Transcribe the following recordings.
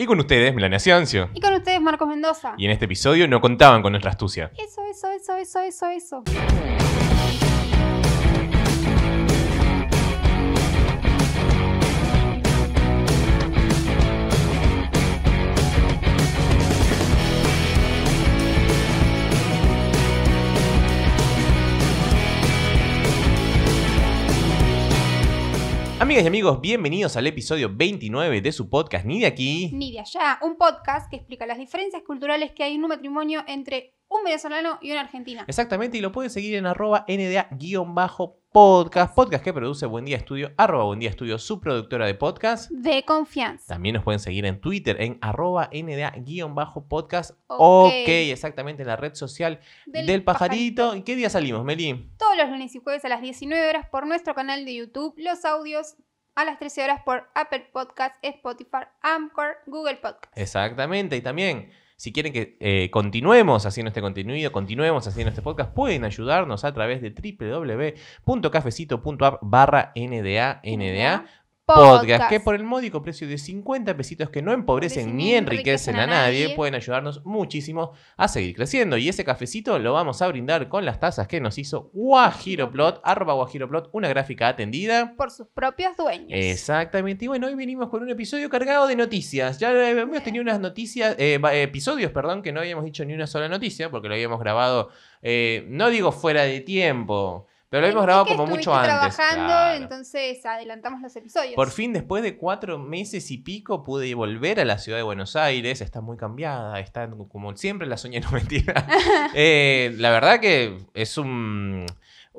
Y con ustedes, Melania Ciancio. Y con ustedes, Marcos Mendoza. Y en este episodio no contaban con nuestra astucia. Eso, eso, eso, eso, eso, eso. Amigas y amigos, bienvenidos al episodio 29 de su podcast Ni de aquí. Ni de allá, un podcast que explica las diferencias culturales que hay en un matrimonio entre un venezolano y una argentina. Exactamente, y lo pueden seguir en arroba nda-podcast, podcast que produce Buen Día Estudio, arroba Buen Día Estudio, su productora de podcast. De confianza. También nos pueden seguir en Twitter en arroba nda-podcast. Ok. ok, exactamente, en la red social del, Del pajarito. pajarito. ¿Y qué día salimos, Meli? Todos los lunes y jueves a las 19 horas por nuestro canal de YouTube. Los audios a las 13 horas por Apple Podcasts, Spotify, Anchor, Google Podcasts. Exactamente, y también, si quieren que eh, continuemos haciendo este contenido, continuemos haciendo este podcast, pueden ayudarnos a través de www.cafecito.app barra NDA, NDA podcast, que por el módico precio de 50 pesitos que no empobrecen ni enriquecen a nadie, pueden ayudarnos muchísimo a seguir creciendo. Y ese cafecito lo vamos a brindar con las tazas que nos hizo Guajiroplot, arroba Guajiroplot, una gráfica atendida. Por sus propios dueños. Exactamente. Y bueno, hoy venimos con un episodio cargado de noticias. Ya hemos tenido unas noticias, eh, episodios, perdón, que no habíamos dicho ni una sola noticia, porque lo habíamos grabado, eh, no digo fuera de tiempo, pero lo habíamos grabado como mucho antes. trabajando, claro. entonces adelantamos los episodios. Por fin, después de cuatro meses y pico, pude volver a la ciudad de Buenos Aires. Está muy cambiada, está como siempre la soñé, no mentira. Eh, la verdad que es un,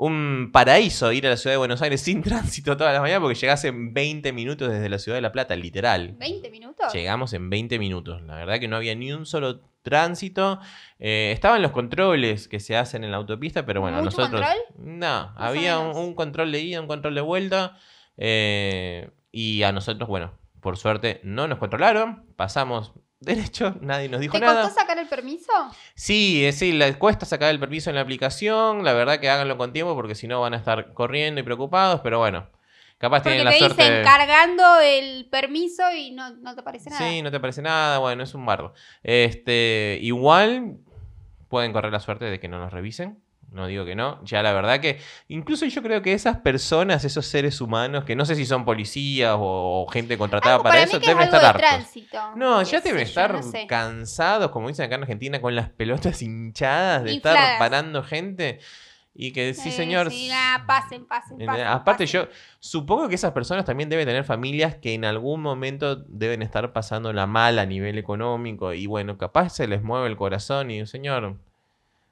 un paraíso ir a la ciudad de Buenos Aires sin tránsito todas las mañanas porque llegás en 20 minutos desde la ciudad de La Plata, literal. ¿20 minutos? Llegamos en 20 minutos. La verdad que no había ni un solo tránsito. Eh, estaban los controles que se hacen en la autopista, pero bueno, ¿Mucho nosotros... control? No, había un control de ida, un control de vuelta. eh, y a nosotros, bueno, por suerte no nos controlaron. Pasamos derecho, nadie nos dijo ¿Te nada. costó sacar el permiso? Sí, es sí, le cuesta sacar el permiso en la aplicación. La verdad que háganlo con tiempo porque si no van a estar corriendo y preocupados. Pero bueno, capaz Porque tienen la te suerte. dicen cargando el permiso y no, no te parece nada. Sí, no te parece nada, bueno, es un bardo. Este, igual pueden correr la suerte de que no nos revisen. No digo que no. Ya la verdad que. Incluso yo creo que esas personas, esos seres humanos, que no sé si son policías o, o gente contratada Algo para, para eso, es deben estar hartos. tránsito. No, ya deben estar no sé. cansados, como dicen acá en Argentina, con las pelotas hinchadas de estar parando gente. Y que sí, Eh, señor. Sí, pasen, pasen, En- pasen. Aparte, pasen. yo supongo que esas personas también deben tener familias que en algún momento deben estar pasando la mal a nivel económico. Y bueno, capaz se les mueve el corazón y, señor,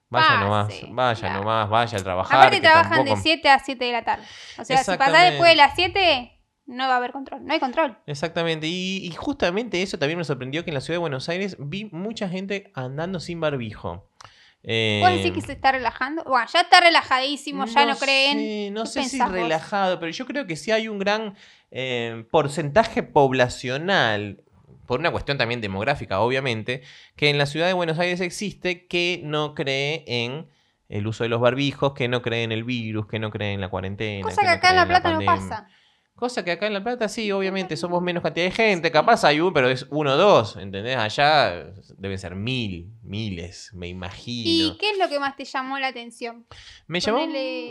vaya Pase, nomás, vaya claro. nomás, vaya a trabajar. Aparte trabajan tampoco- de 7 a 7 de la tarde. O sea, si pasás después de las 7, no va a haber control. No hay control. Exactamente, y, y justamente eso también me sorprendió que en la ciudad de Buenos Aires vi mucha gente andando sin barbijo. Eh, ¿Vos decís que se está relajando? Bueno, ya está relajadísimo, ya no, creen. no ¿Qué sé si relajado, pero yo creo que sí hay un gran eh, porcentaje poblacional, por una cuestión también demográfica, obviamente, que en la ciudad de Buenos Aires existe que no cree en el uso de los barbijos, que no cree en el virus, que no cree en la cuarentena. Cosa que no acá en La Plata no pasa. Cosa que acá en La Plata sí, obviamente, somos menos cantidad de gente. Capaz hay uno, pero es uno o dos, ¿entendés? Allá deben ser mil, miles, me imagino. ¿Y qué es lo que más te llamó la atención? Me llamó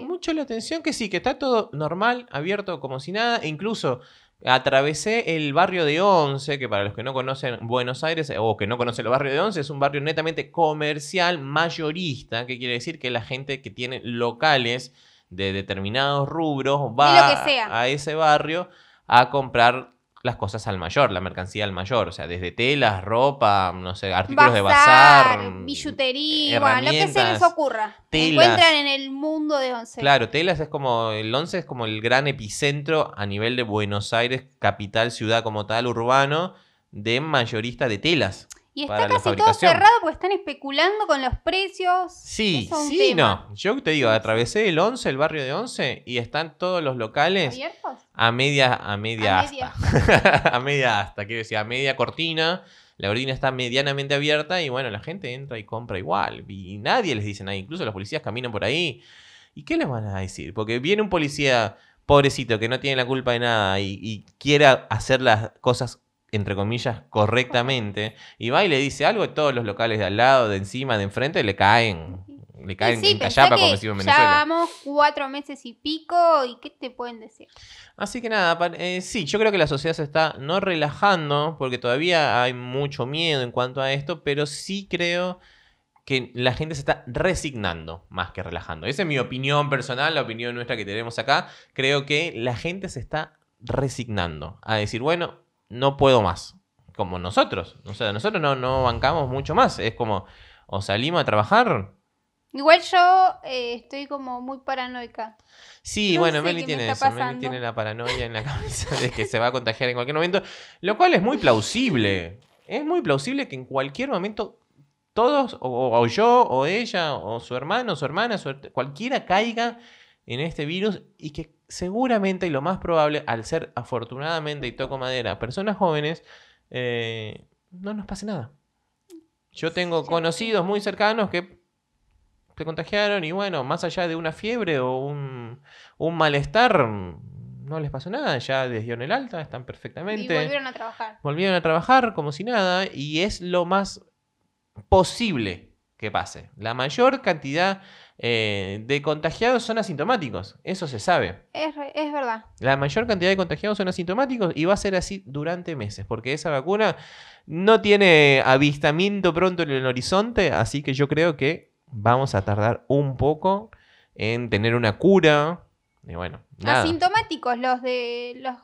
mucho la atención que sí, que está todo normal, abierto como si nada. E incluso atravesé el barrio de Once, que para los que no conocen Buenos Aires o que no conocen el barrio de Once, es un barrio netamente comercial, mayorista, que quiere decir que la gente que tiene locales de determinados rubros va a ese barrio a comprar las cosas al mayor, la mercancía al mayor, o sea, desde telas, ropa, no sé, artículos de bazar, billutería, bueno, lo que se les ocurra. telas. Encuentran en el mundo de once. Claro, Telas es como, el 11 es como el gran epicentro a nivel de Buenos Aires, capital, ciudad como tal, urbano, de mayorista de telas. Y está casi todo cerrado porque están especulando con los precios. Sí, es sí, tema. no. Yo te digo, atravesé el 11, el barrio de 11, y están todos los locales ¿Abiertos? a media, a media A asta. media. a media asta, quiero decir, a media cortina. La cortina está medianamente abierta y bueno, la gente entra y compra igual. Y nadie les dice nada, incluso los policías caminan por ahí. ¿Y qué les van a decir? Porque viene un policía pobrecito que no tiene la culpa de nada y, y quiere hacer las cosas entre comillas, correctamente, y va y le dice algo, y todos los locales de al lado, de encima, de enfrente, le caen. Le caen sí, en callapa, como decimos en ya Venezuela. vamos cuatro meses y pico, ¿y qué te pueden decir? Así que nada, eh, sí, yo creo que la sociedad se está no relajando, porque todavía hay mucho miedo en cuanto a esto, pero sí creo que la gente se está resignando más que relajando. Esa es mi opinión personal, la opinión nuestra que tenemos acá. Creo que la gente se está resignando a decir, bueno, no puedo más. Como nosotros. O sea, nosotros no, no bancamos mucho más. Es como, o salimos a trabajar. Igual yo eh, estoy como muy paranoica. Sí, No bueno, Meli me tiene eso. Meli tiene la paranoia en la cabeza de que se va a contagiar en cualquier momento. Lo cual es muy plausible. Es muy plausible que en cualquier momento todos, o, o yo, o ella, o su hermano, su hermana, su cualquiera caiga en este virus y que seguramente y lo más probable, al ser afortunadamente, y toco madera, personas jóvenes, eh, no nos pase nada. Yo tengo conocidos muy cercanos que se contagiaron y bueno, más allá de una fiebre o un, un malestar, no les pasó nada, ya les dieron el alta, están Y perfectamente volvieron a trabajar. volvieron a trabajar como si nada y es lo más posible que pase. La mayor cantidad eh, de contagiados son asintomáticos, eso se sabe. Es, re- es verdad. La mayor cantidad de contagiados son asintomáticos y va a ser así durante meses, porque esa vacuna no tiene avistamiento pronto en el horizonte, así que yo creo que vamos a tardar un poco en tener una cura. Y bueno, nada. Asintomáticos, los de. los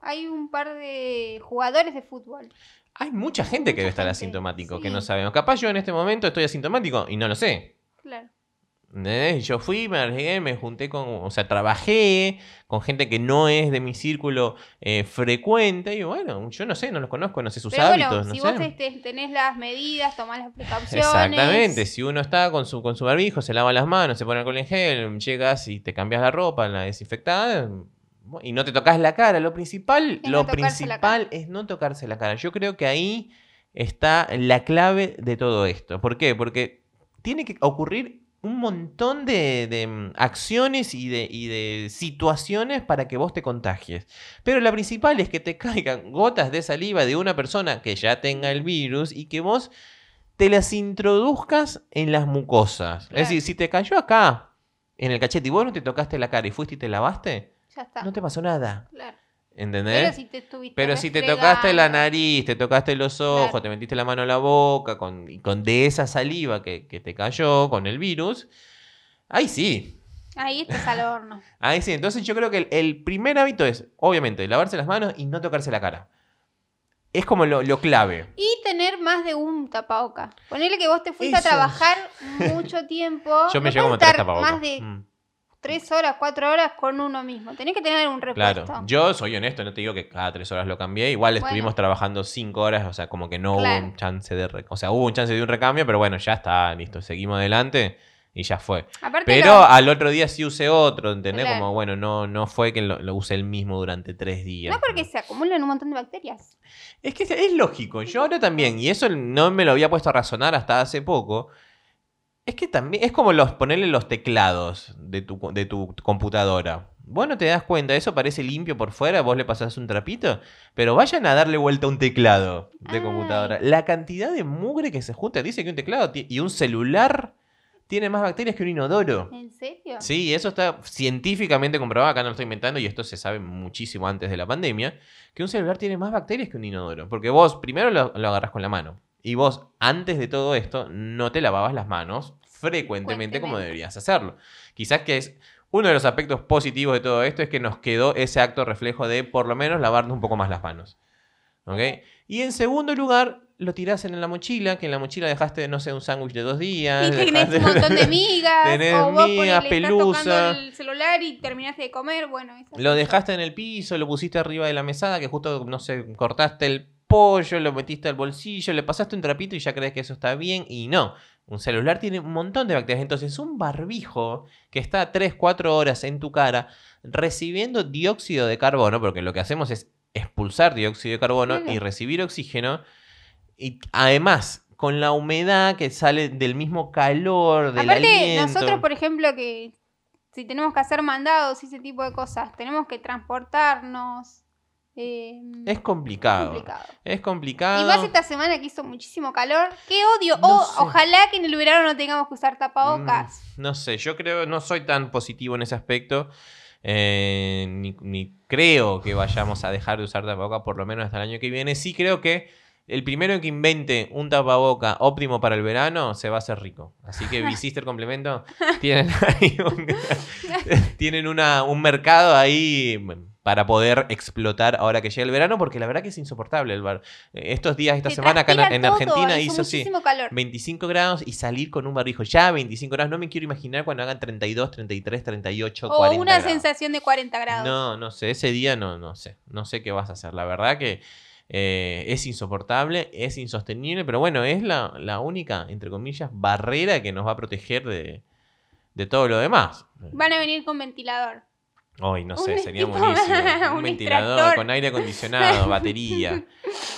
Hay un par de jugadores de fútbol. Hay mucha gente que Mucha debe estar asintomático, que no sabemos. Capaz yo en este momento estoy asintomático y no lo sé. Claro. Yo fui, me arriesgué, me junté con, o sea, trabajé con gente que no es de mi círculo eh, frecuente y bueno, yo no sé, no los conozco, no sé sus Pero hábitos, bueno, si vos tenés las medidas, tomás las precauciones. Exactamente, si uno está con su, con su barbijo, se lava las manos, se pone alcohol en gel, llegas y te cambias la ropa, la desinfectada y no te tocas la cara, lo principal, Es lo no principal es no tocarse la cara. Yo creo que ahí está la clave de todo esto. ¿Por qué? Porque tiene que ocurrir un montón de, de, mm, acciones y de, y de situaciones para que vos te contagies. Pero la principal es que te caigan gotas de saliva de una persona que ya tenga el virus y que vos te las introduzcas en las mucosas. Claro. Es decir, si te cayó acá, en el cachete, y vos no te tocaste la cara y fuiste y te lavaste, Ya está. no te pasó nada. Claro. ¿Entendés? Pero si te estuviste Pero si te tocaste la nariz, te tocaste los ojos, Claro. te metiste la mano en la boca, con, con de esa saliva que, que te cayó con el virus, ahí sí. Ahí estás al horno. Ahí sí. Entonces yo creo que el, el primer hábito es, obviamente, lavarse las manos y no tocarse la cara. Es como lo, lo clave. Y tener más de un tapaboca. Ponele que vos te fuiste Eso. a trabajar mucho tiempo. Yo me no llevo como tres tapabocas. más de Mm. Tres horas, cuatro horas con uno mismo. Tenés que tener un repuesto. Claro, yo soy honesto, no te digo que cada tres horas lo cambié. Igual Bueno. estuvimos trabajando cinco horas, o sea, como que no hubo un chance de. O sea, hubo un chance de un recambio, pero bueno, ya está, listo. Seguimos adelante y ya fue. Aparte Pero lo- al otro día sí usé otro, ¿entendés? Claro. Como bueno, no, no fue que lo, lo usé el mismo durante tres días. no porque se acumulan un montón de bacterias. Es que es lógico, yo ahora también, y eso no me lo había puesto a razonar hasta hace poco. Es que también es como los ponerle los teclados de tu, de tu computadora. Vos no te das cuenta, eso parece limpio por fuera, vos le pasás un trapito, pero vayan a darle vuelta a un teclado de Ay. computadora. La cantidad de mugre que se junta, dice que un teclado y un celular tiene más bacterias que un inodoro. ¿En serio? Sí, eso está científicamente comprobado, acá no lo estoy inventando y esto se sabe muchísimo antes de la pandemia, que un celular tiene más bacterias que un inodoro. Porque vos primero lo, lo agarrás con la mano y vos antes de todo esto no te lavabas las manos frecuentemente como deberías hacerlo. Quizás que es uno de los aspectos positivos de todo esto es que nos quedó ese acto reflejo de por lo menos lavarnos un poco más las manos. ¿Ok? Y en segundo lugar, lo tirás en la mochila, que en la mochila dejaste, no sé, un sándwich de dos días. Y tenés un montón de migas. Tenés o vos migas, pelusa. el celular y terminaste de comer. Bueno, Lo dejaste en el piso, lo pusiste arriba de la mesada, que justo, no sé, cortaste el pollo, lo metiste al bolsillo, le pasaste un trapito y ya crees que eso está bien. Y no, un celular tiene un montón de bacterias. Entonces, un barbijo que está 3, 4 horas en tu cara recibiendo dióxido de carbono, porque lo que hacemos es expulsar dióxido de carbono y recibir oxígeno. Y además, con la humedad que sale del mismo calor, del Aparte, aliento. nosotros, por ejemplo, que si tenemos que hacer mandados y ese tipo de cosas, tenemos que transportarnos. Eh, Es complicado. complicado. Es complicado. Y más esta semana que hizo muchísimo calor. ¡Qué odio! No ojalá que en el verano no tengamos que usar tapabocas. Mm, no sé, yo creo, no soy tan positivo en ese aspecto. eh, ni, ni creo que vayamos a dejar de usar tapaboca por lo menos hasta el año que viene. Sí creo que el primero que invente un tapaboca óptimo para el verano se va a hacer rico. Así que Visister Complemento tienen ahí un, tienen una- un mercado ahí para poder explotar ahora que llega el verano, porque la verdad que es insoportable el bar. Eh, Estos días, esta Se semana acá en, en todo, Argentina hizo sí, muchísimo calor. 25 grados y salir con un barbijo. Ya 25 grados, no me quiero imaginar cuando hagan 32, 33, 38, O 40 una grados. sensación de 40 grados. No, no sé, ese día no, no sé, no sé qué vas a hacer. La verdad que eh, es insoportable, es insostenible, pero bueno, es la, la única, entre comillas, barrera que nos va a proteger de, de todo lo demás. Van a venir con ventilador. Hoy, no sé, Un sería tipo- buenísimo. Un, un ventilador extractor. con aire acondicionado, batería.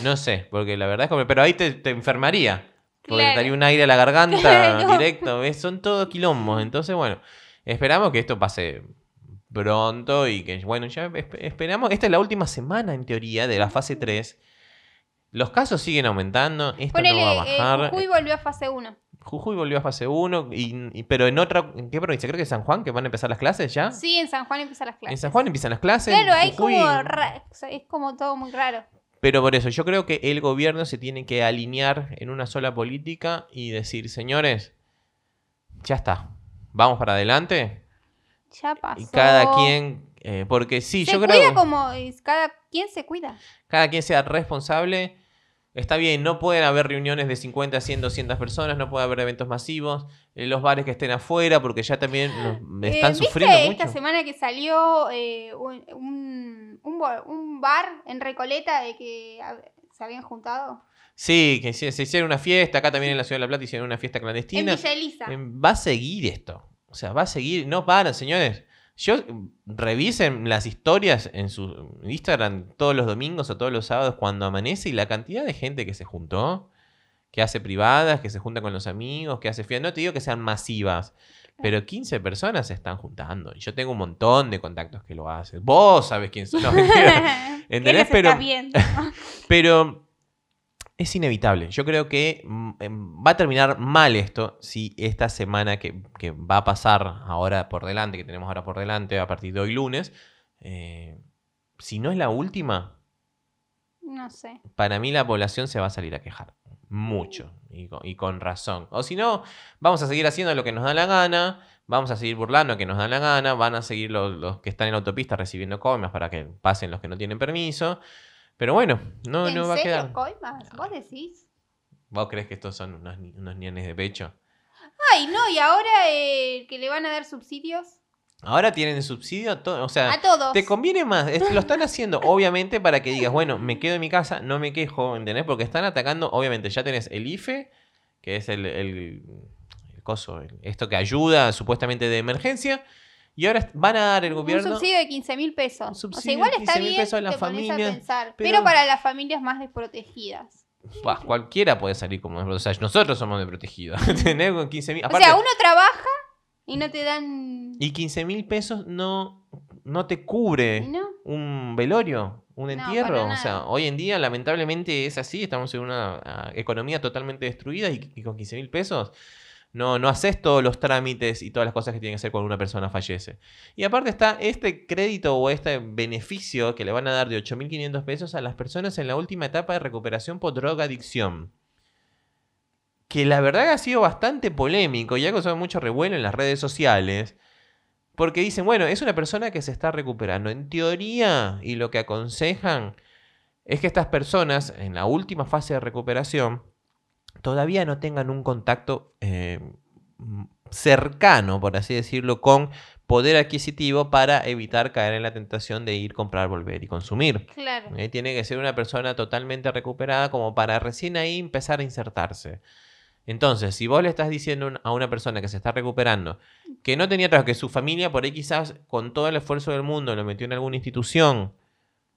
No sé, porque la verdad es como. Pero ahí te, te enfermaría. Porque Claro. te daría un aire a la garganta Claro. directo. ¿ves? Son todo quilombos. Entonces, bueno, esperamos que esto pase pronto y que, bueno, ya esp- esperamos. Esta es la última semana, en teoría, de la fase 3. Los casos siguen aumentando. Esto Ponele, no va a eh, bajar. Jujuy volvió a fase 1. Jujuy volvió a fase 1. Y, y- pero en otra. ¿En qué provincia? Creo que San Juan, que van a empezar las clases ya. Sí, en San Juan empiezan las clases. En San Juan empiezan las clases. Claro, hay Jujuy- como ra- es como todo muy raro. Pero por eso, yo creo que el gobierno se tiene que alinear en una sola política y decir, señores, ya está, vamos para adelante. Ya pasó. Y cada quien, eh, porque sí, se yo cuida creo como cada quien se cuida. cada quien sea responsable. Está bien, no pueden haber reuniones de 50, 100, 200 personas, no puede haber eventos masivos, eh, los bares que estén afuera, porque ya también nos- Eh, están ¿viste sufriendo esta mucho. semana que salió eh, un, un, bar en Recoleta de que se habían juntado? Sí, que se, se hicieron una fiesta, acá también en la Ciudad de La Plata hicieron una fiesta En clandestina. Villa Elisa. Va a seguir esto. O sea, va a seguir. No paran, señores. Yo mm, revisen las historias en su Instagram todos los domingos o todos los sábados cuando amanece y la cantidad de gente que se juntó, que hace privadas, que se junta con los amigos, que hace fiestas. No te digo que sean masivas, pero 15 personas se están juntando. Y yo tengo un montón de contactos que lo hacen. Vos sabés quién son. No, mentira. ¿Qué ¿Entendés? viendo? Pero es inevitable. Yo creo que mm, em, va a terminar mal esto si esta semana que, que va a pasar ahora por delante, que tenemos ahora por delante a partir de hoy lunes, eh, si no es la última, No sé. para mí la población se va a salir a quejar. Mucho. Y con, y con razón. O si no, vamos a seguir haciendo lo que nos da la gana. Vamos a seguir burlando lo que nos da la gana. Van a seguir los, los que están en la autopista recibiendo comas para que pasen los que no tienen permiso. Pero bueno, no, ¿En no va a quedar. coimas? ¿Vos decís? ¿Vos crees que estos son unos, unos nienes de pecho? Ay, no, y ahora eh, que le van a dar subsidios Ahora tienen subsidio. O sea, a todos. te conviene más. Es- lo están haciendo, obviamente, para que digas, bueno, me quedo en mi casa, no me quejo, ¿entendés? Porque están atacando, obviamente, ya tenés el IFE, que es el, el, el coso, el- esto que ayuda supuestamente de emergencia. Y ahora van a dar el Un gobierno. subsidio de 15 mil pesos. Un o sea, igual está 15.000 bien, pesos a la familia, a pensar. pero- Pero... para las familias más desprotegidas. Bah, cualquiera puede salir como. O sea, nosotros somos de protegidos. ¿Entendés? Con 15 mil. o sea, uno trabaja y no te dan... Y 15 mil pesos no, no te cubre un velorio, un entierro. o sea, hoy en día lamentablemente es así, estamos en una ah, economía totalmente destruida y, y con 15 mil pesos no, no haces todos los trámites y todas las cosas que tienen que hacer cuando una persona fallece. Y aparte está este crédito o este beneficio que le van a dar de 8.500 pesos a las personas en la última etapa de recuperación por drogadicción. Que la verdad ha sido bastante polémico y ha causado mucho revuelo en las redes sociales. Porque dicen, bueno, es una persona que se está recuperando. En teoría, y lo que aconsejan es que estas personas, en la última fase de recuperación, todavía no tengan un contacto eh, cercano, por así decirlo, con poder adquisitivo para evitar caer en la tentación de ir, comprar, volver y consumir. Claro. Eh, Tiene que ser una persona totalmente recuperada como para recién ahí empezar a insertarse. Entonces, si vos le estás diciendo a una persona que se está recuperando que no tenía trabajo, que su familia por ahí quizás con todo el esfuerzo del mundo lo metió en alguna institución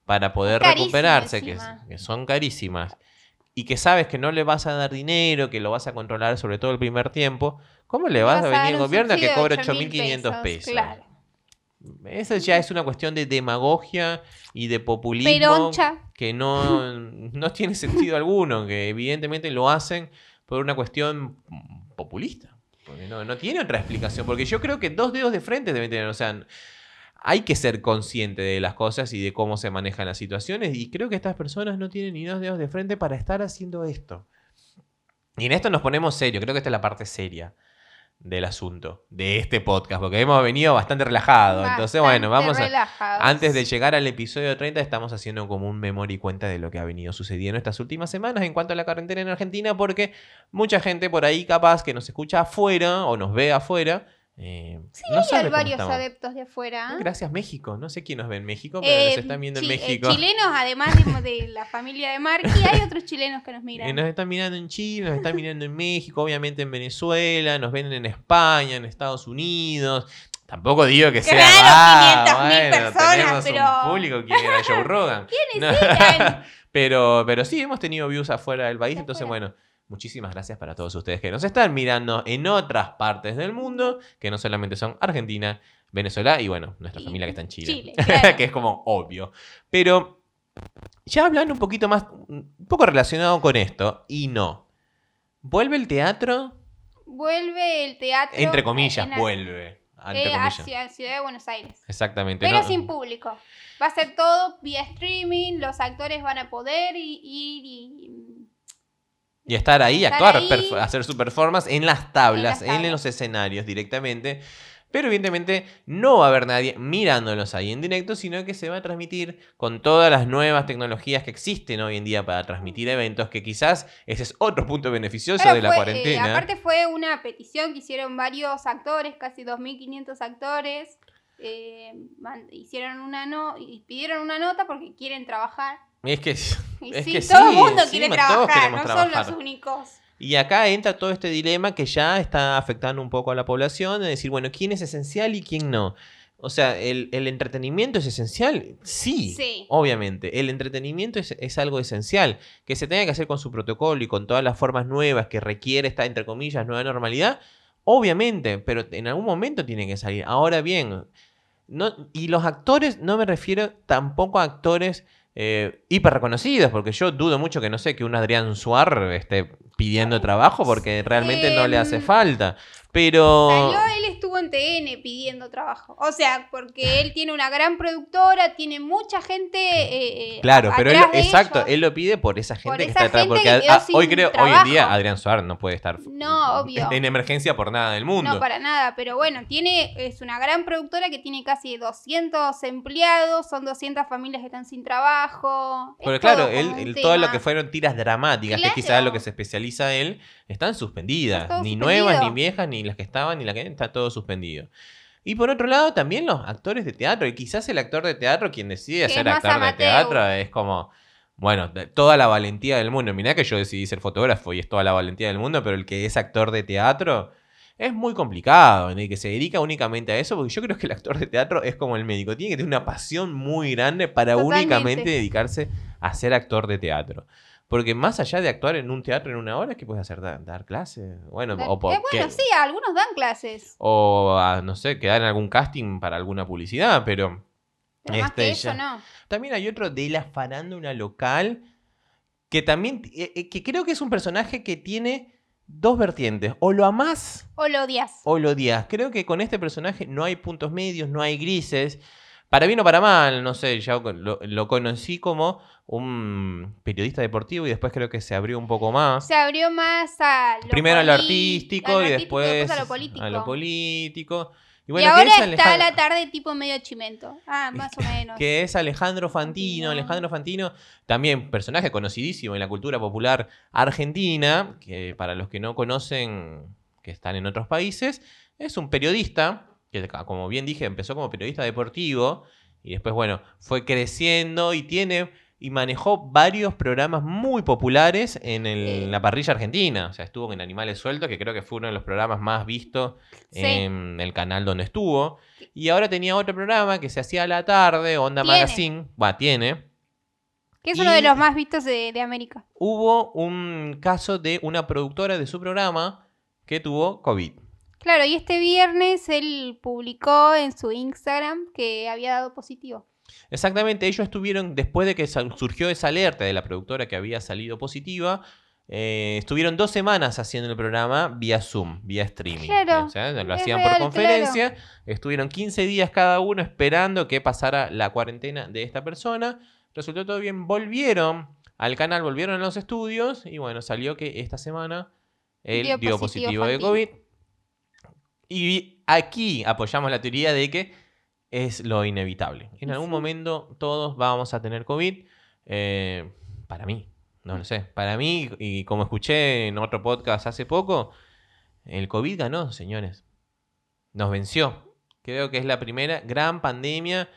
para poder Carísimo recuperarse, que son carísimas, y que sabes que no le vas a dar dinero, que lo vas a controlar sobre todo el primer tiempo, ¿cómo le vas, a venir al gobierno a que 8.000 8.500 pesos? Claro. Esa ya es una cuestión de demagogia y de populismo Peroncha. que no, no tiene sentido alguno, que evidentemente lo hacen por una cuestión populista. Porque no, no tiene otra explicación. Porque yo creo que dos dedos de frente deben tener. O sea, hay que ser consciente de las cosas y de cómo se manejan las situaciones. Y creo que estas personas no tienen ni dos dedos de frente para estar haciendo esto. Y en esto nos ponemos serios. Creo que esta es la parte seria del asunto, de este podcast, porque hemos venido bastante relajados. Entonces, bueno, Bastante vamos a... relajados. Antes de llegar al episodio 30 estamos haciendo como un memoria y cuenta de lo que ha venido sucediendo estas últimas semanas en cuanto a la cuarentena en Argentina, porque mucha gente por ahí capaz que nos escucha afuera o nos ve afuera. Eh, no Hay varios adeptos de afuera. ¿eh? Gracias México, no sé quién nos ve en México, pero Eh, nos están viendo en eh, México. chilenos, además de, de la familia de Marky, hay otros chilenos que nos miran. Eh, nos están mirando en Chile, nos están mirando en México, obviamente en Venezuela, nos ven en España, en Estados Unidos. Tampoco digo que sea. Claro, ah, 500.000 bueno, personas, tenemos pero- un público que era Joe Rogan. ¿Quiénes No. eran? pero, pero sí, hemos tenido views afuera del país, entonces bueno. Muchísimas gracias para todos ustedes que nos están mirando en otras partes del mundo, que no solamente son Argentina, Venezuela y bueno, nuestra Y familia que está en Chile. Chile, claro. que es como obvio. Pero ya hablando un poquito más, un poco relacionado con esto, y no. ¿Vuelve el teatro? Vuelve el teatro. Entre comillas, en- vuelve. Entre eh, comillas. hacia Ciudad de Buenos Aires. Exactamente. Pero ¿no? sin público. Va a ser todo vía streaming, los actores van a poder ir y, Y estar ahí, Estar actuar, ahí. hacer su performance en las tablas, En en, las tablas. los escenarios directamente. Pero evidentemente no va a haber nadie mirándolos ahí en directo, sino que se va a transmitir con todas las nuevas tecnologías que existen hoy en día para transmitir eventos, que quizás ese es otro punto beneficioso de la fue, eh, cuarentena. aparte fue una petición que hicieron varios actores, casi 2.500 actores. eh, hicieron una no y pidieron una nota porque quieren trabajar. Es que, Y es sí, que todo el sí, mundo quiere trabajar, no trabajar. son los únicos. Y acá entra todo este dilema que ya está afectando un poco a la población, de decir, bueno, ¿quién es esencial y quién no? O sea, ¿el, el entretenimiento es esencial? Sí, Sí. obviamente. El entretenimiento es, es algo esencial. Que se tenga que hacer con su protocolo y con todas las formas nuevas que requiere esta, entre comillas, nueva normalidad, obviamente, pero en algún momento tiene que salir. Ahora bien, no, y los actores, no me refiero tampoco a actores eh, hiper reconocidos, porque yo dudo mucho que no sé que un Adrián Suar esté pidiendo trabajo porque realmente no le hace Em, falta. Pero. Salió, él estuvo en TN pidiendo trabajo. O sea, porque él tiene una gran productora, tiene mucha gente. eh, eh, Claro, a- pero él, exacto, ellos. él lo pide por esa gente Por que esa está atrás. Porque a- a- hoy creo, hoy en día. Adrián Suar no puede estar No, obvio. en emergencia por nada del mundo. No, para nada, pero bueno, tiene, es una gran productora que tiene casi 200 empleados, son 200 familias que están sin trabajo. es Pero claro, todo él, todo lo que fueron tiras dramáticas, que quizás es lo que se especializa él, están suspendidas. Ni suspendido. nuevas, ni viejas, ni las que estaban, ni las que está todo suspendido. Y por otro lado, también los actores de teatro. Y quizás el actor de teatro, quien decide ser actor de teatro, es como. Bueno, toda la valentía del mundo. Mirá que yo decidí ser fotógrafo y es toda la valentía del mundo, pero el que es actor de teatro es muy complicado. En el que se dedica únicamente a eso, porque yo creo que el actor de teatro es como el médico. Tiene que tener una pasión muy grande para Totalmente. únicamente dedicarse a ser actor de teatro. Porque más allá de actuar en un teatro en una hora, ¿qué puedes hacer? ¿Dar, dar clases? Bueno, Dar- o, por- Eh, bueno, sí, algunos dan clases. o a, no sé, quedar en algún casting para alguna publicidad, pero Pero más Este, que eso, ya. no. también hay otro de la farándula local que también, eh, eh, que creo que es un personaje que tiene dos vertientes, o lo amás O lo odias. o lo odias. Creo que con este personaje no hay puntos medios, no hay grises. Para bien o para mal, no sé, ya lo, lo conocí como un periodista deportivo y después creo que se abrió un poco más. Se abrió más a lo Primero a lo artístico a lo y artístico, después a lo político. a lo político. Y bueno, ahora es está la tarde tipo medio chimento. Ah, más o menos. que es Alejandro Fantino. Fantino. Alejandro Fantino, también personaje conocidísimo en la cultura popular argentina, que para los que no conocen, que están en otros países, es un periodista, que como bien dije, empezó como periodista deportivo y después, bueno, fue creciendo y tiene y manejó varios programas muy populares en, el- Sí. la parrilla argentina. O sea, estuvo en Animales Sueltos, que creo que fue uno de los programas más vistos Sí. en el canal donde estuvo. Y ahora tenía otro programa que se hacía a la tarde, Onda Tiene. Magazine. Va, tiene. que es uno de los más vistos de, de América. Hubo un caso de una productora de su programa que tuvo COVID. Claro, y este viernes él publicó en su Instagram que había dado positivo. Exactamente, ellos estuvieron, después de que surgió esa alerta de la productora que había salido positiva, eh, estuvieron dos semanas haciendo el programa vía Zoom, vía streaming. Claro, O sea, lo hacían real, por conferencia. Estuvieron 15 días cada uno esperando que pasara la cuarentena de esta persona. Resultó todo bien, volvieron al canal, volvieron a los estudios y bueno, salió que esta semana él dio, Dio positivo, positivo de. COVID. Y aquí apoyamos la teoría de que es lo inevitable. En algún momento todos vamos a tener COVID. eh, para mí, no lo sé. Para mí, y como escuché en otro podcast hace poco, el COVID ganó, señores. Nos venció. Creo que es la primera gran pandemia.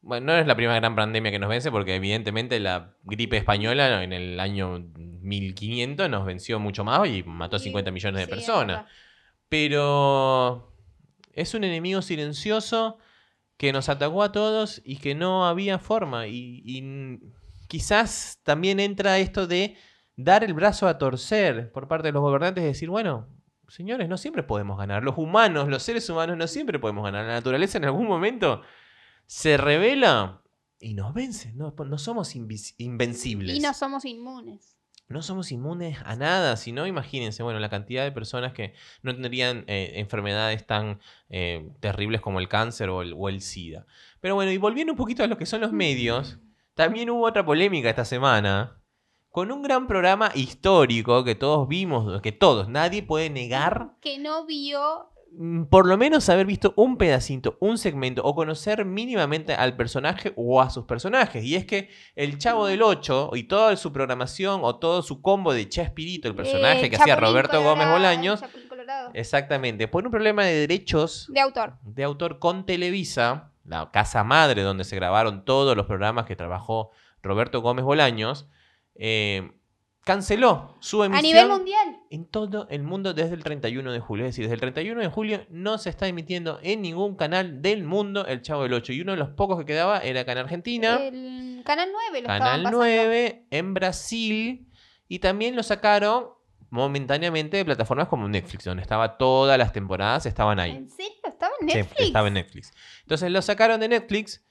Bueno, no es la primera gran pandemia que nos vence, porque evidentemente la gripe española en el año 1500 nos venció mucho más y mató a Sí, 50 millones de personas. Pero es un enemigo silencioso que nos atacó a todos y que no había forma. Y, quizás también entra esto de dar el brazo a torcer por parte de los gobernantes y decir, bueno, señores, no siempre podemos ganar. Los humanos, los seres humanos no siempre podemos ganar. La naturaleza en algún momento se revela y nos vence. No, no somos invencibles Y no somos inmunes. No somos inmunes a nada, sino imagínense, bueno, la cantidad de personas que no tendrían eh, enfermedades tan eh, terribles como el cáncer o el, o el SIDA. Pero bueno, y volviendo un poquito a lo que son los medios, también hubo otra polémica esta semana con un gran programa histórico que todos vimos, que todos, nadie puede negar Que no vio. Mm, por lo menos haber visto un pedacito, un segmento o conocer mínimamente al personaje o a sus personajes. Y es que el Chavo del 8 y toda su programación o todo su combo de Chespirito, el personaje eh, que hacía Roberto Gómez Bolaños, exactamente, por un problema de derechos De autor. de autor con Televisa, la casa madre donde se grabaron todos los programas que trabajó Roberto Gómez Bolaños, eh, canceló su emisión A nivel mundial. en todo el mundo desde el 31 de julio. Es decir, desde el 31 de julio no se está emitiendo en ningún canal del mundo El Chavo del 8. Y uno de los pocos que quedaba era acá en Argentina, El Canal 9 lo Canal estaban pasando. 9, en Brasil. Y también lo sacaron momentáneamente de plataformas como Netflix, donde estaba todas las temporadas, estaban ahí. ¿En serio? ¿Estaba en Sí, Netflix? estaba en Netflix. Entonces lo sacaron de Netflix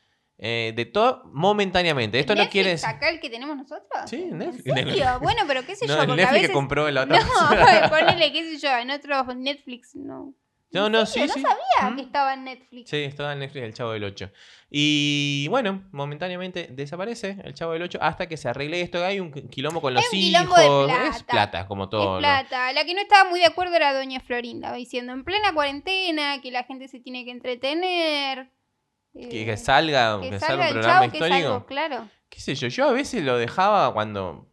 eh, de todo momentáneamente. Esto no ¿Netflix quiere decir... acá el que tenemos nosotros? Sí, ¿En Netflix. serio? Bueno, pero qué sé No, yo, el a Netflix veces... que compró la otra No, ponele, qué sé yo, en otros Netflix no. No, ¿En no, sí, sí. No sabía ¿Mm? que estaba en Netflix. Sí, estaba en Netflix el Chavo del 8. Y bueno, momentáneamente desaparece el Chavo del 8 hasta que se arregle esto. Hay un quilombo con los un hijos. Es plata. como todo. Es ¿no? plata. La que no estaba muy de acuerdo era Doña Florinda, diciendo en plena cuarentena que la gente se tiene que entretener. Que, eh, que salga, que, que salga salga un programa que histórico. claro. ¿Qué sé yo? Yo a veces lo dejaba cuando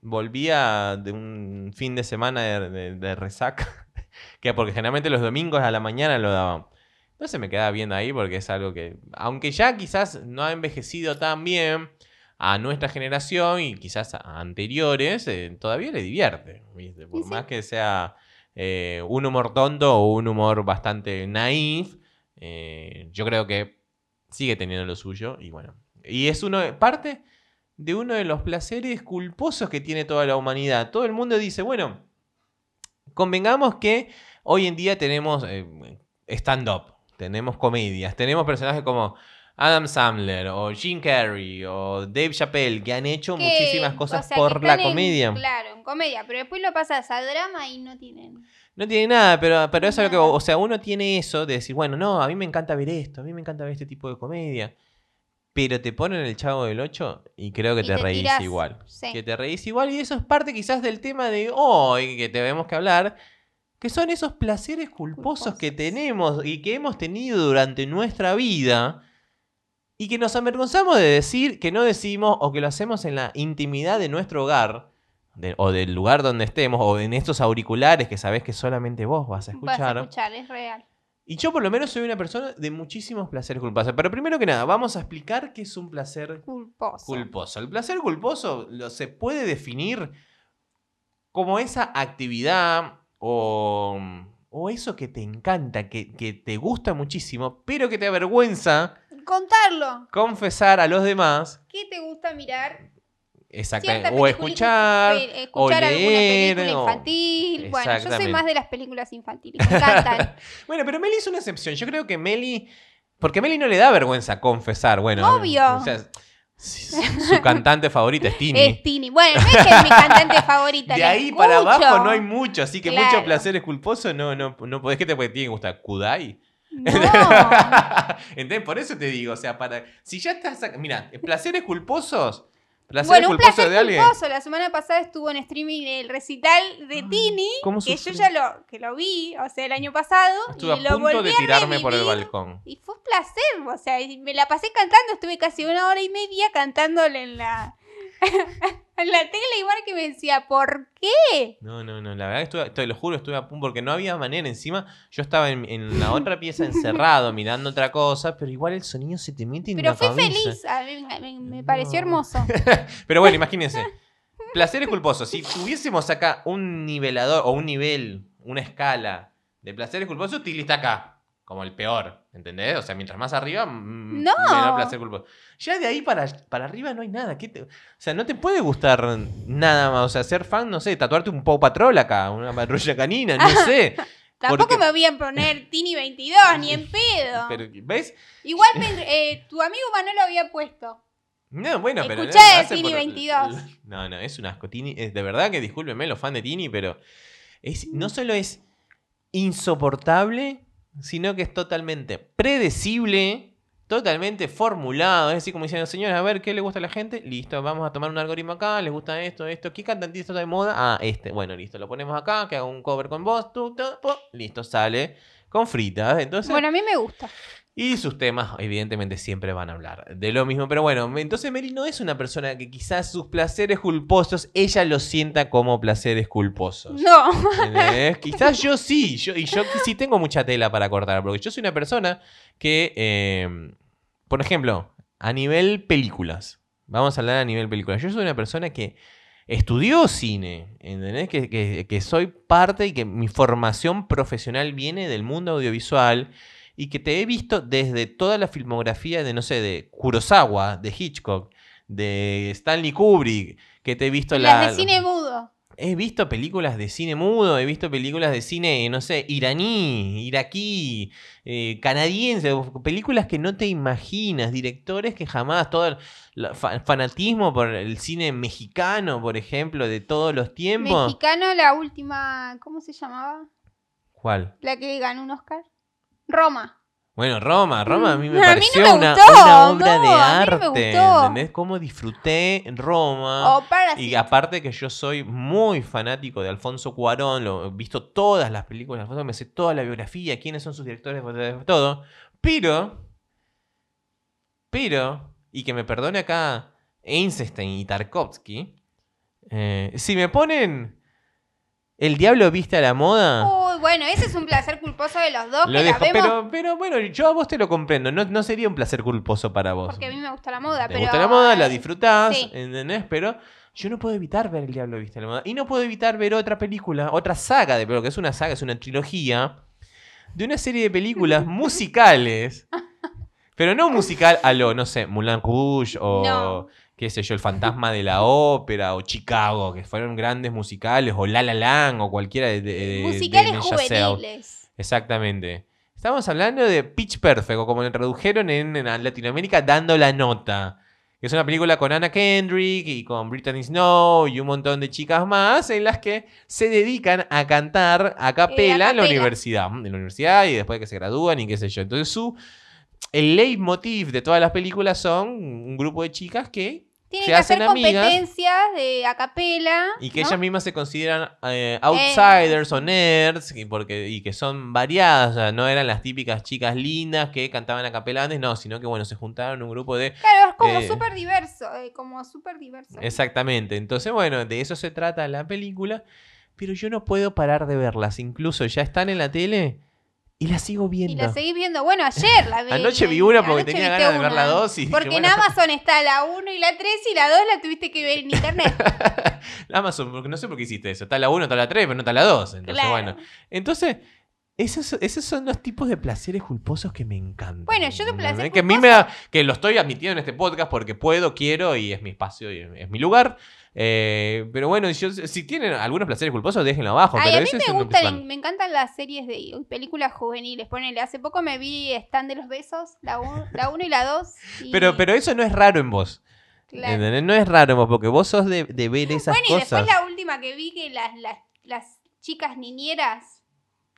volvía de un fin de semana de, de- de resaca. que porque generalmente los domingos a la mañana lo daban. Entonces me quedaba viendo ahí porque es algo que, aunque ya quizás no ha envejecido tan bien a nuestra generación y quizás a anteriores, eh, todavía le divierte. ¿viste? Por sí. más que sea eh, un humor tonto o un humor bastante naif, eh, yo creo que sigue teniendo lo suyo y bueno. Y es uno parte de uno de los placeres culposos que tiene toda la humanidad. Todo el mundo dice, bueno, convengamos que hoy en día tenemos eh, stand-up, tenemos comedias, tenemos personajes como Adam Sandler o Jim Carrey o Dave Chappelle que han hecho Que, muchísimas o cosas sea, por la en- comedia. claro, en comedia, pero después lo pasas a drama y no tienen. No tiene nada, pero, pero eso es lo que, o sea, uno tiene eso de decir, bueno, no, a mí me encanta ver esto, a mí me encanta ver este tipo de comedia. Pero te ponen el chavo del 8 y creo que Y te, te reís tirás, igual. sí. Que te reís igual y eso es parte quizás del tema de hoy que tenemos que hablar, que son esos placeres culposos que tenemos y que hemos tenido durante nuestra vida y que nos avergonzamos de decir que no decimos o que lo hacemos en la intimidad de nuestro hogar de- o del lugar donde estemos o en estos auriculares que sabes que solamente vos vas a Vas escuchar. a escuchar, es real. Y yo por lo menos soy una persona de muchísimos placeres culposos. Pero primero que nada, vamos a explicar qué es un placer Culposo. culposo. El placer culposo lo, se puede definir como esa actividad o, o eso que te encanta, que, que te gusta muchísimo, pero que te avergüenza Contarlo. confesar a los demás ¿Qué te gusta mirar? Exactamente. cierta O escuchar, o escuchar leer. alguna película o- infantil. Bueno, yo soy más de las películas infantiles. Me encantan. Bueno, pero Meli es una excepción. Yo creo que Meli. Porque a Meli no le da vergüenza confesar. Bueno, Obvio. o sea, su cantante favorita es Tini. es Tini. Bueno, no es que es mi cantante favorita. de ahí para abajo no hay mucho, así que Claro. mucho placer es culposo. No, no, no podés que te tiene que gustar. ¿Kudai? No. Entonces, por eso te digo, o sea, para. Si ya estás. Mira, placeres culposos. Placeres Bueno, un culposos placer de alguien. culposo. La semana pasada estuvo en streaming el recital de Tini, ¿Cómo que yo ya lo, que lo vi, o sea, el año pasado. Estuve y a lo punto volví de a tirarme por el balcón. Y fue un placer, o sea, y me la pasé cantando, estuve casi una hora y media cantándole en la, la tele, igual que me decía, ¿por qué? No, no, no, la verdad que estuve, te lo juro, estuve a punto, porque no había manera. Encima, yo estaba en, en la otra pieza encerrado, mirando otra cosa, pero igual el sonido se te mete en Pero la fui cabeza. feliz, a mí me, pareció hermoso. Pero bueno, imagínense. Placeres culposos. Si tuviésemos acá un nivelador o un nivel, una escala de placeres culposos, Tilly está acá. Como el peor, ¿entendés? O sea, mientras más arriba, mm, No. menor placer culposo. Ya de ahí para, para arriba no hay nada. ¿Qué te- o sea, no te puede gustar nada más. O sea, ser fan, no sé, tatuarte un Paw Patrol acá, una patrulla canina, no sé. Tampoco Porque- me voy a poner Tini 22, ni en pedo. Pero, ¿ves? Igual eh, tu amigo Manolo había puesto. No, bueno, pero. No, de hace Tini por- 22. No, no, es un asco. Tini, es, de verdad que discúlpenme los fans de Tini, pero es, no solo es insoportable, sino que es totalmente predecible, totalmente formulado. Es decir, como diciendo, señores, a ver, ¿qué le gusta a la gente? Listo, vamos a tomar un algoritmo acá, les gusta esto, esto. ¿Qué cantante está de moda? Ah, este. Bueno, listo, lo ponemos acá, que haga un cover con vos, tú, tú, po, listo, sale. Con fritas. Entonces, Bueno, a mí me gusta. Y sus temas, evidentemente, siempre van a hablar de lo mismo. Pero bueno, entonces Mary no es una persona que quizás sus placeres culposos, ella los sienta como placeres culposos. No. ¿Entendés? quizás yo sí, yo, y yo sí tengo mucha tela para cortar, porque yo soy una persona que, eh, por ejemplo, a nivel películas, vamos a hablar a nivel películas, yo soy una persona que estudió cine, ¿entendés? Que, que- que soy parte y que mi formación profesional viene del mundo audiovisual y que te he visto desde toda la filmografía de, no sé, de Kurosawa, de Hitchcock, de Stanley Kubrick, que te he visto la... Las de cine mudo. He visto películas de cine mudo, he visto películas de cine, no sé, iraní, iraquí, eh, canadiense, películas que no te imaginas, directores que jamás, todo el fanatismo por el cine mexicano, por ejemplo, de todos los tiempos. Mexicano, la última. ¿Cómo se llamaba? ¿Cuál? La que ganó un Oscar. Roma. Bueno, Roma, Roma a mí me A mí no pareció me una, gustó, una obra no, de mí arte. ¿entendés? Cómo disfruté Roma. Y aparte que yo soy muy fanático de Alfonso Cuarón, lo he visto todas las películas de Alfonso, me sé toda la biografía, quiénes son sus directores, todo. Pero, pero, y que me perdone acá Einstein y Tarkovsky, eh, si me ponen El Diablo Viste a la Moda... Uy, bueno, ese es un placer culposo de los dos Lo que dejo, la vemos pero, pero bueno, yo a vos te lo comprendo, no, no sería un placer culposo para vos. porque a mí me gusta la moda. Te pero, gusta la moda, la disfrutás, sí. ¿entendés? Pero yo no puedo evitar ver El Diablo Viste a la Moda. Y no puedo evitar ver otra película, otra saga, de, pero que es una saga, es una trilogía, de una serie de películas musicales. Pero no musical a lo, no sé, Moulin Rouge o No. Qué sé yo, El Fantasma de la Ópera o Chicago, que fueron grandes musicales, o La La Land o cualquiera de, de, de Musicales juveniles. Exactamente. Estamos hablando de Pitch Perfect, o como lo tradujeron en, en Latinoamérica, Dando la Nota. Que es una película con Anna Kendrick y con Brittany Snow y un montón de chicas más en las que se dedican a cantar a capela en la universidad. En la universidad y después de que se gradúan y qué sé yo. Entonces su... El leitmotiv de todas las películas son un grupo de chicas que Tienen se que hacer hacen amigas. competencias de acapela. Y que ¿no? ellas mismas se consideran eh, outsiders o nerds y, porque, y que son variadas. O sea, no eran las típicas chicas lindas que cantaban a capela antes, no, sino que bueno, se juntaron un grupo de. Claro, es como eh, súper diverso. eh, como súper diverso. Exactamente. Entonces, bueno, de eso se trata la película. Pero yo no puedo parar de verlas. Incluso ya están en la tele y las sigo Y viendo. la seguís viendo. Bueno, ayer la vi. Anoche vi una porque anoche tenía ganas de ver la dos y dije, Porque bueno. en Amazon está la 1 y la 3 y la 2 la tuviste que ver en internet. Amazon, porque no sé por qué hiciste eso. Está la 1, está la 3, pero no está la 2. Entonces, Claro. bueno. Entonces, Esos, esos son los tipos de placeres culposos que me encantan. Bueno, yo de placer Que a mí me da- que lo estoy admitiendo en este podcast porque puedo, quiero y es mi espacio y es mi lugar. Eh, pero bueno, yo- si tienen algunos placeres culposos, déjenlo abajo. Ay, pero a mí me gustan, encantan las series de películas juveniles. Ponele, hace poco me vi Stand de los Besos, la 1 la uno y la 2. Pero, pero eso no es raro en vos. No es raro en vos, porque vos sos de, de ver esas Bueno, y cosas. después la última que vi que las, las, las chicas niñeras,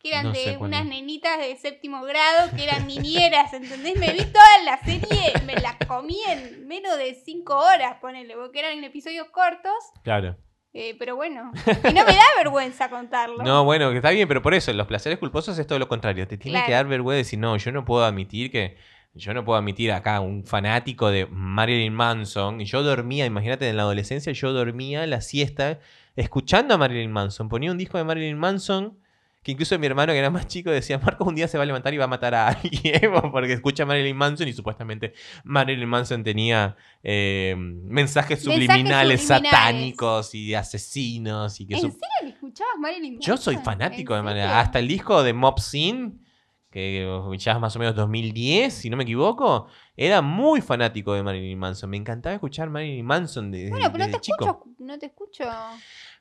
que eran No de unas nenitas de séptimo grado, que eran niñeras, ¿entendés? Me vi toda la serie, me la comí en menos de cinco horas, ponele, porque eran en episodios cortos, Claro. eh, pero bueno, y no me da vergüenza contarlo. No, bueno, que está bien, pero por eso, los placeres culposos es todo lo contrario. Te tiene que dar vergüenza decir, no, yo no puedo admitir que. Yo no puedo admitir acá un fanático de Marilyn Manson. Y yo dormía, imagínate, en la adolescencia, yo dormía la siesta escuchando a Marilyn Manson. Ponía un disco de Marilyn Manson. Que incluso mi hermano, que era más chico, decía: Marcos un día se va a levantar y va a matar a alguien. porque escucha a Marilyn Manson y supuestamente Marilyn Manson tenía eh, mensajes subliminales, subliminales. satánicos y asesinos. Y que ¿En su- serio le escuchabas Marilyn yo soy Manson? fanático ¿En de serio? Hasta el disco de Mob Scene, que ya es más o menos 2010, si no me equivoco, era muy fanático de Marilyn Manson. Me encantaba escuchar Marilyn Manson desde, Bueno, pero no te chico. escucho, no te escucho.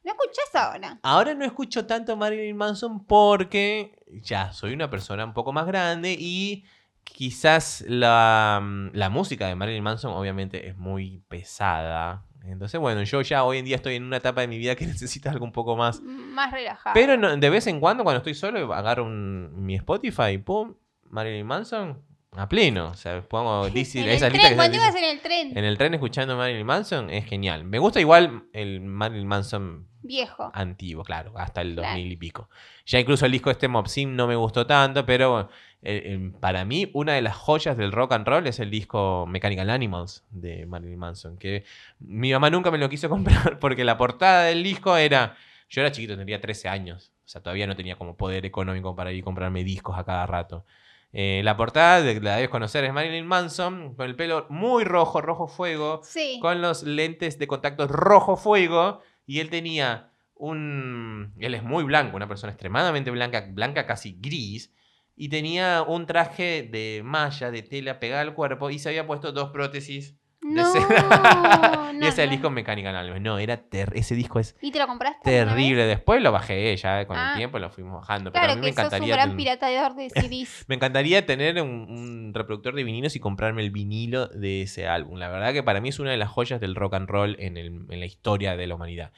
No escuchás ahora. Ahora no escucho tanto Marilyn Manson porque ya soy una persona un poco más grande y quizás la, mm, la música de Marilyn Manson obviamente es muy pesada. Entonces, bueno, yo ya hoy en día estoy en una etapa de mi vida que necesita algo un poco más Más relajado. Pero no- de vez en cuando, cuando estoy solo, agarro un- mi Spotify, pum, Marilyn Manson, a pleno. O sea, pongo DC, en esa el lista tren, que cuando ibas en el tren, en el tren escuchando Marilyn Manson, es genial. Me gusta igual el Marilyn Manson viejo. antiguo, claro, hasta el Claro. 2000 y pico. Ya incluso el disco este Mob Sim no me gustó tanto, pero eh, eh, para mí una de las joyas del rock and roll es el disco Mechanical Animals de Marilyn Manson, que mi mamá nunca me lo quiso comprar porque la portada del disco era, yo era chiquito, tendría 13 años, o sea, todavía no tenía como poder económico para ir a comprarme discos a cada rato. Eh, la portada, de, la debes conocer, es Marilyn Manson, con el pelo muy rojo, rojo fuego, Sí. con los lentes de contacto rojo fuego y él tenía un él es muy blanco, una persona extremadamente blanca, blanca casi gris y tenía un traje de malla de tela pegada al cuerpo y se había puesto dos prótesis No, cera. y no, ese es el no. disco Mechanical Animals. No, era ese disco es ¿Y te lo compraste? terrible. Después lo bajé ya con Ah. el tiempo lo fuimos bajando, pero a Claro mí me que sos un encantaría gran ten- pirateador de CDs. me encantaría tener un, un reproductor de vinilos y comprarme el vinilo de ese álbum. La verdad que para mí es una de las joyas del rock and roll en, el- en la historia de la humanidad.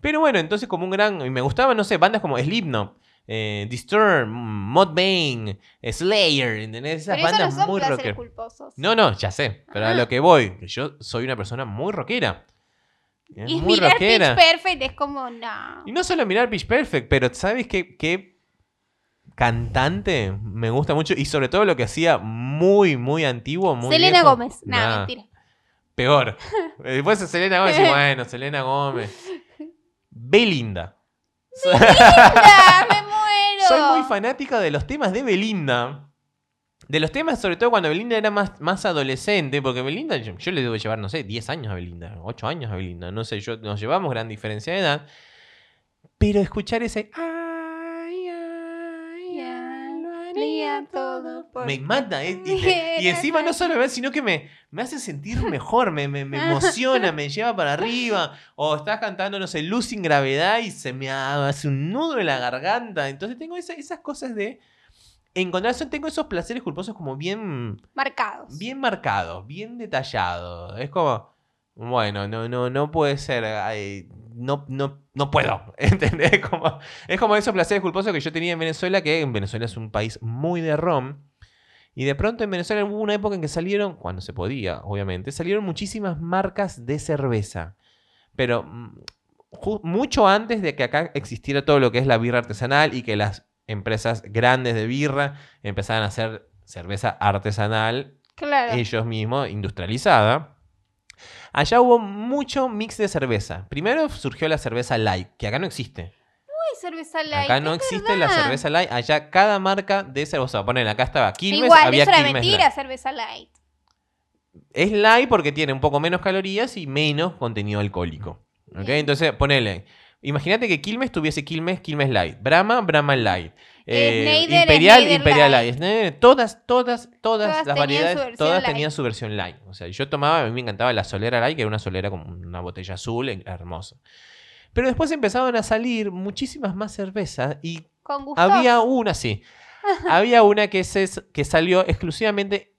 Pero bueno, entonces como un gran... Y me gustaban, no sé, bandas como Slipknot, eh, Disturbed, Mudvayne, Slayer, ¿entendés? Esas Pero eso no bandas muy rockeras. No, no, ya sé. Pero a Ah. lo que voy, que yo soy una persona muy rockera. Es y muy mirar rockera. Pitch Perfect es como, no. Y no solo mirar Pitch Perfect, pero ¿sabes qué, qué cantante me gusta mucho? Y sobre todo lo que hacía muy, muy antiguo, muy Selena viejo. Gómez. Nada, Nah, mentira. Peor. Después de Selena Gómez, y bueno, Selena Gómez. Belinda. ¡Ah, me! Soy muy fanática de los temas de Belinda. De los temas, sobre todo cuando Belinda era más, más adolescente, porque Belinda, yo, yo le debo llevar, no sé, 10 años a Belinda, 8 años a Belinda, no sé, yo, nos llevamos gran diferencia de edad. Pero escuchar ese... Ay, todo por Me mata. eh, y, te- y encima no solo me sino que me, me hace sentir mejor, me, me- me emociona, me lleva para arriba. O estás cantando, no sé, Luz sin gravedad y se me hace un nudo en la garganta. Entonces tengo esa- esas cosas de encontrar, eso- tengo esos placeres culposos como bien, Marcados. bien marcados, bien detallados. Es como, bueno, no, no, no puede ser. ay, no, no, no puedo. ¿Entendés? Como, es como esos placeres culposos que yo tenía en Venezuela, que en Venezuela es un país muy de rom. Y de pronto en Venezuela hubo una época en que salieron, cuando se podía, obviamente, salieron muchísimas marcas de cerveza. Pero mm, mucho antes de que acá existiera todo lo que es la birra artesanal y que las empresas grandes de birra empezaran a hacer cerveza artesanal Claro. ellos mismos, industrializada. Allá hubo mucho mix de cerveza. Primero surgió la cerveza light, que acá no existe. Ay, cerveza light. acá no existe la cerveza light. Allá cada marca de cerveza. Ponen, acá estaba Quilmes, Igual, había eso era Quilmes mentira, Light. cerveza light. Es light porque tiene un poco menos calorías y menos contenido alcohólico. ¿ok? Entonces, ponele. Imagínate que Quilmes tuviese Quilmes, Quilmes Light. Brahma, Brahma Light. eh, Imperial, Imperial Light. Todas, todas, todas, Todas las variedades, todas light. tenían su versión light. O sea, yo tomaba, a mí me encantaba la solera light, que era una solera con una botella azul, hermoso. Pero después empezaron a salir muchísimas más cervezas y Con gusto. había una, sí. había una que, se, que salió exclusivamente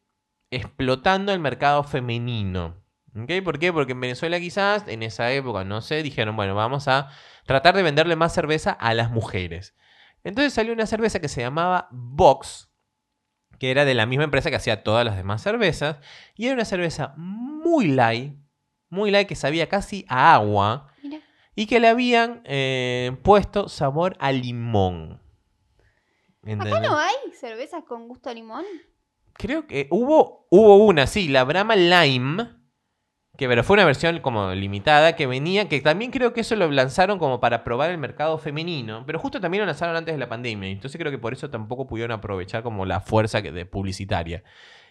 explotando el mercado femenino. ¿Ok? ¿Por qué? Porque en Venezuela quizás, en esa época, no sé, dijeron, bueno, vamos a tratar de venderle más cerveza a las mujeres. Entonces salió una cerveza que se llamaba Vox, que era de la misma empresa que hacía todas las demás cervezas, y era una cerveza muy light, muy light, que sabía casi a agua, Mira. y que le habían eh, puesto sabor a limón. Acá ¿Entendés? no hay cervezas con gusto a limón. Creo que hubo, hubo una, sí, la Brahma Lime, que pero fue una versión como limitada que venía, que también creo que eso lo lanzaron como para probar el mercado femenino, pero justo también lo lanzaron antes de la pandemia, entonces creo que por eso tampoco pudieron aprovechar como la fuerza que- de publicitaria.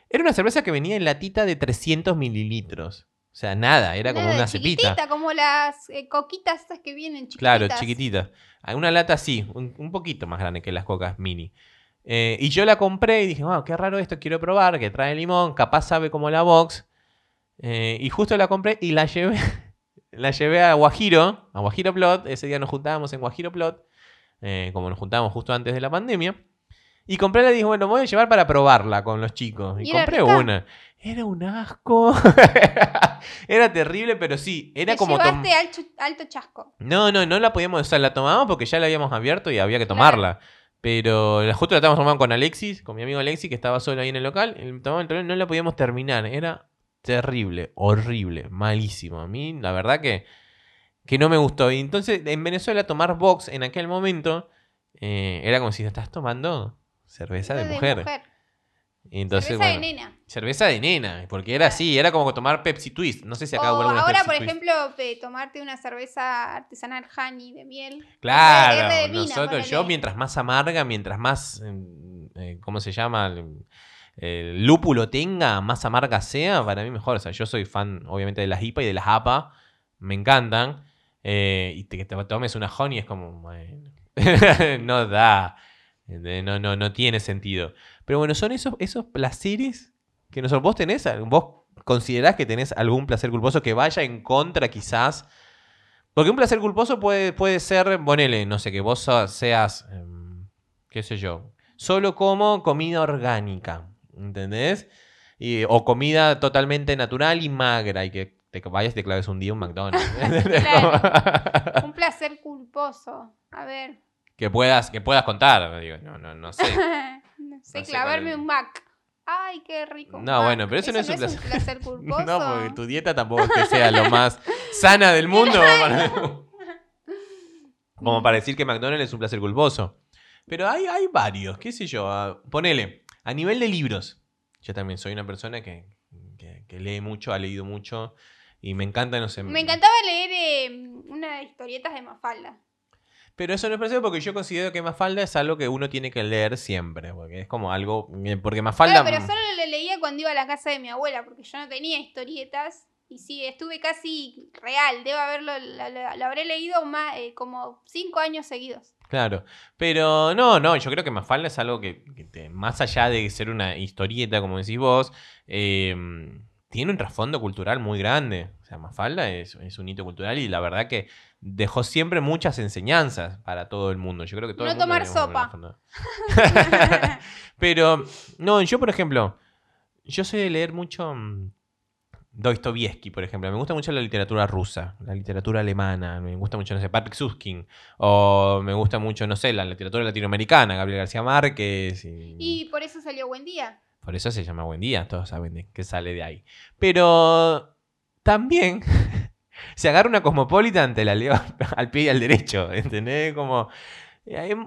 Era una cerveza que venía en latita de 300 mililitros, o sea, nada, era como una cepita. chiquitita, como las eh, coquitas estas que vienen chiquititas. Claro, chiquitita. Hay Una lata así, un, un poquito más grande que las cocas mini. Eh, y yo la compré y dije, wow, qué raro esto, quiero probar, que trae limón, capaz sabe como la box. Eh, y justo la compré y la llevé, la llevé a Guajiro, a Guajiro Plot. Ese día nos juntábamos en Guajiro Plot, eh, como nos juntábamos justo antes de la pandemia. Y compré la y dije, bueno, me voy a llevar para probarla con los chicos. Y, ¿Y era compré rica? una. Era un asco. era terrible, pero sí, era Te como... tom- alto, alto chasco. no, no, no la podíamos, o sea, la tomábamos porque ya la habíamos abierto y había que Claro. tomarla. Pero justo la estábamos tomando con Alexis, con mi amigo Alexis, que estaba solo ahí en el local. el no la podíamos terminar. Era terrible, horrible, malísimo. A mí, la verdad que, que no me gustó. Y entonces, en Venezuela, tomar box en aquel momento eh, era como si estás tomando cerveza de, De mujer. Y entonces, Cerveza bueno, de nena. cerveza de nena, porque era así, era como tomar Pepsi Twist. No sé si acá hubo ahora, Pepsi por Twist. ejemplo, tomarte una cerveza artesanal honey de miel. Claro, R de mina, nosotros, yo mientras más amarga, mientras más, eh, eh, ¿cómo se llama? El, lúpulo tenga, más amarga sea, para mí mejor. O sea, yo soy fan, obviamente, de las IPA y de las APA, me encantan. Eh, y que te tomes una honey es como, no da, no, no, no tiene sentido. Pero bueno, son esos, esos placeres que nosotros, vos tenés, vos considerás que tenés algún placer culposo que vaya en contra quizás porque un placer culposo puede, puede ser, ponele, no sé, que vos seas, em, qué sé yo, solo como comida orgánica, ¿entendés? Y- o comida totalmente natural y magra y que te vayas y te claves un día un McDonald's. Un placer culposo. A ver. que, puedas, que puedas contar, digo, no, no, no sé. no sé, No sé clavarme un Mac. Ay, qué rico. No, Mac. bueno, pero eso no es un un placer culposo. No, porque tu dieta tampoco es que sea lo más sana del mundo. Como para decir que McDonald's es un placer culposo. Pero hay, hay varios, qué sé yo. ah, ponele, a nivel de libros. Yo también soy una persona que, que- que lee mucho, ha leído mucho. Y me encanta, no sé. Me encantaba leer eh, unas historietas de Mafalda. Pero eso no es parecido porque yo considero que Mafalda es algo que uno tiene que leer siempre. Porque es como algo. eh, Porque Mafalda. Claro, pero solo lo leía cuando iba a la casa de mi abuela, porque yo no tenía historietas. Y sí, estuve casi real. Debo haberlo, lo habré leído más, eh, como cinco años seguidos. Claro, pero no, no, yo creo que Mafalda es algo que, que te- más allá de ser una historieta, como decís vos, eh, tiene un trasfondo cultural muy grande. O sea, Mafalda es, es un hito cultural y la verdad que dejó siempre muchas enseñanzas para todo el mundo. Yo creo que todo No el mundo tomar deberíamos sopa. Mafalda. pero, no, yo por ejemplo, yo soy de leer mucho mm, Dostoyevsky, por ejemplo. Me gusta mucho la literatura rusa, la literatura alemana. Me gusta mucho, no sé, Patrick Susskind. O me gusta mucho, no sé, la literatura latinoamericana, Gabriel García Márquez. Y, Y por eso salió Buen Día. Por eso se llama Buen Día, todos saben de qué sale de ahí. Pero también se agarra una Cosmopolitan, te la leo al pie y al derecho, ¿entendés? Como,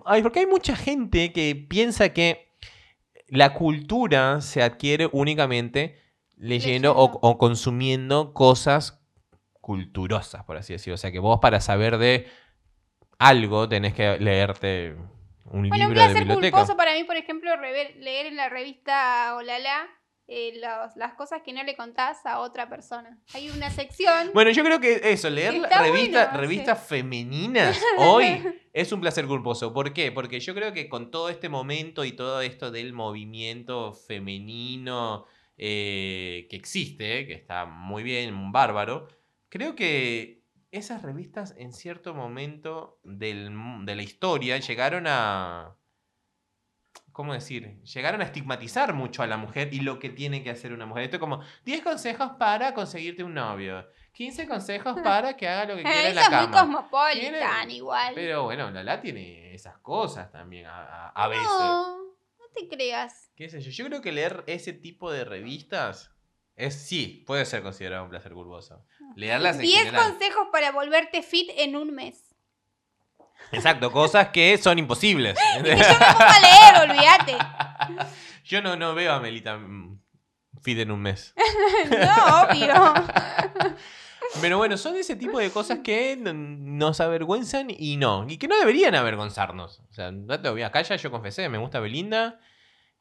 hay- porque hay mucha gente que piensa que la cultura se adquiere únicamente leyendo, O, Leyendo. o consumiendo cosas culturosas, por así decirlo. O sea, que vos para saber de algo tenés que leerte un Bueno, un de placer biblioteca. culposo para mí, por ejemplo, leer en la revista Olala eh, los- las cosas que no le contás a otra persona. Hay una sección. Bueno, yo creo que eso, leer Está revista- bueno, revistas femeninas hoy es un placer culposo. ¿Por qué? Porque yo creo que con todo este momento y todo esto del movimiento femenino eh, que existe, que está muy bien, bárbaro, creo que esas revistas en cierto momento del mu- de la historia llegaron a... ¿Cómo decir? Llegaron a estigmatizar mucho a la mujer y lo que tiene que hacer una mujer. Esto es como 10 consejos para conseguirte un novio. 15 consejos para que haga lo que quiera en la es muy cama. cosmopolitan, Tiene- igual. Pero bueno, Lala tiene esas cosas también a, a- a veces. no, no te creas. ¿Qué sé yo? Yo creo que leer ese tipo de revistas es sí, puede ser considerado un placer culposo. Leerlas en 10 general. consejos para volverte fit en un mes. Exacto, cosas que son imposibles. Yo me pongo a leer, olvídate. yo no, no veo a Melita fit en un mes. No, obvio. Pero bueno, son ese tipo de cosas que nos avergüenzan y no. Y que no deberían avergonzarnos. O sea, no te voy acá ya yo confesé, me gusta Belinda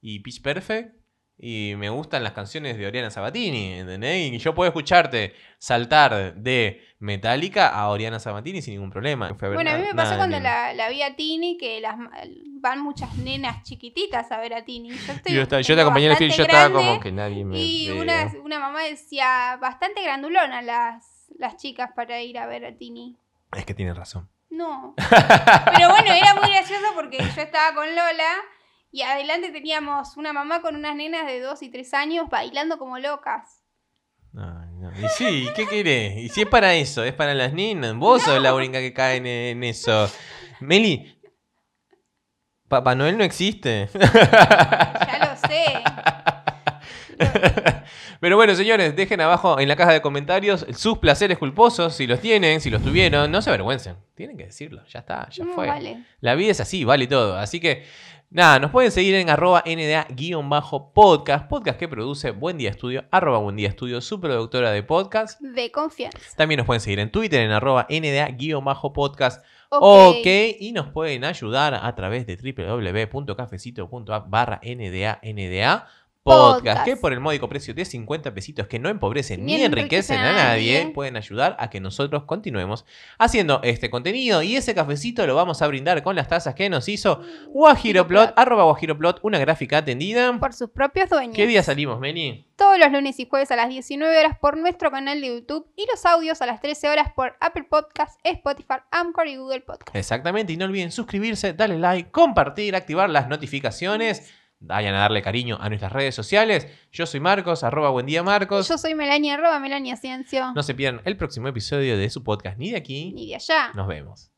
y Pitch Perfect. Y me gustan las canciones de Oriana Sabatini, ¿entendés? Y yo puedo escucharte saltar de Metallica a Oriana Sabatini sin ningún problema. Bueno, a mí me pasó cuando la, la vi a Tini que las, van muchas nenas chiquititas a ver a Tini. Yo, estoy, Yo, estaba- yo te acompañé en el film, yo estaba como que nadie me Y una, una mamá decía, bastante grandulona las, las chicas para ir a ver a Tini. Es que tiene razón. No. Pero bueno, era muy gracioso porque yo estaba con Lola y adelante teníamos una mamá con unas nenas de 2 y 3 años bailando como locas. No. Y sí, ¿qué querés? Y si es para eso, es para las niñas. Vos sos la única que cae en, en eso. Meli, Papá Noel no existe. Ya lo sé. Pero bueno, señores, dejen abajo en la caja de comentarios sus placeres culposos, si los tienen, si los tuvieron. No se avergüencen, tienen que decirlo. Ya está, ya No, fue. vale. La vida es así, vale todo. Así que, nada, nos pueden seguir en arroba NDA-podcast, podcast que produce Buen Día Estudio, arroba Buen Día Estudio, su productora de podcast. De confianza. También nos pueden seguir en Twitter en arroba NDA-podcast. Ok. Ok, y nos pueden ayudar a través de www.cafecito.app barra NDA, NDA podcast, Podcast. que por el módico precio de 50 pesitos que no empobrecen Ni ni, enriquecen a nadie, nadie. pueden ayudar a que nosotros continuemos haciendo este contenido y ese cafecito lo vamos a brindar con las tazas que nos hizo Guajiroplot, arroba Guajiroplot, una gráfica atendida. Por sus propios dueños. ¿Qué día salimos, Meni? Todos los lunes y jueves a las 19 horas por nuestro canal de YouTube y los audios a las 13 horas por Apple Podcasts, Spotify, Anchor y Google Podcasts. Exactamente, y no olviden suscribirse, darle like, compartir, activar las notificaciones. Vayan a darle cariño a nuestras redes sociales. Yo soy Marcos, arroba buen día Marcos. Yo soy Melania, arroba Melania Ciencio. No se pierdan el próximo episodio de su podcast ni de aquí. Ni de allá. Nos vemos.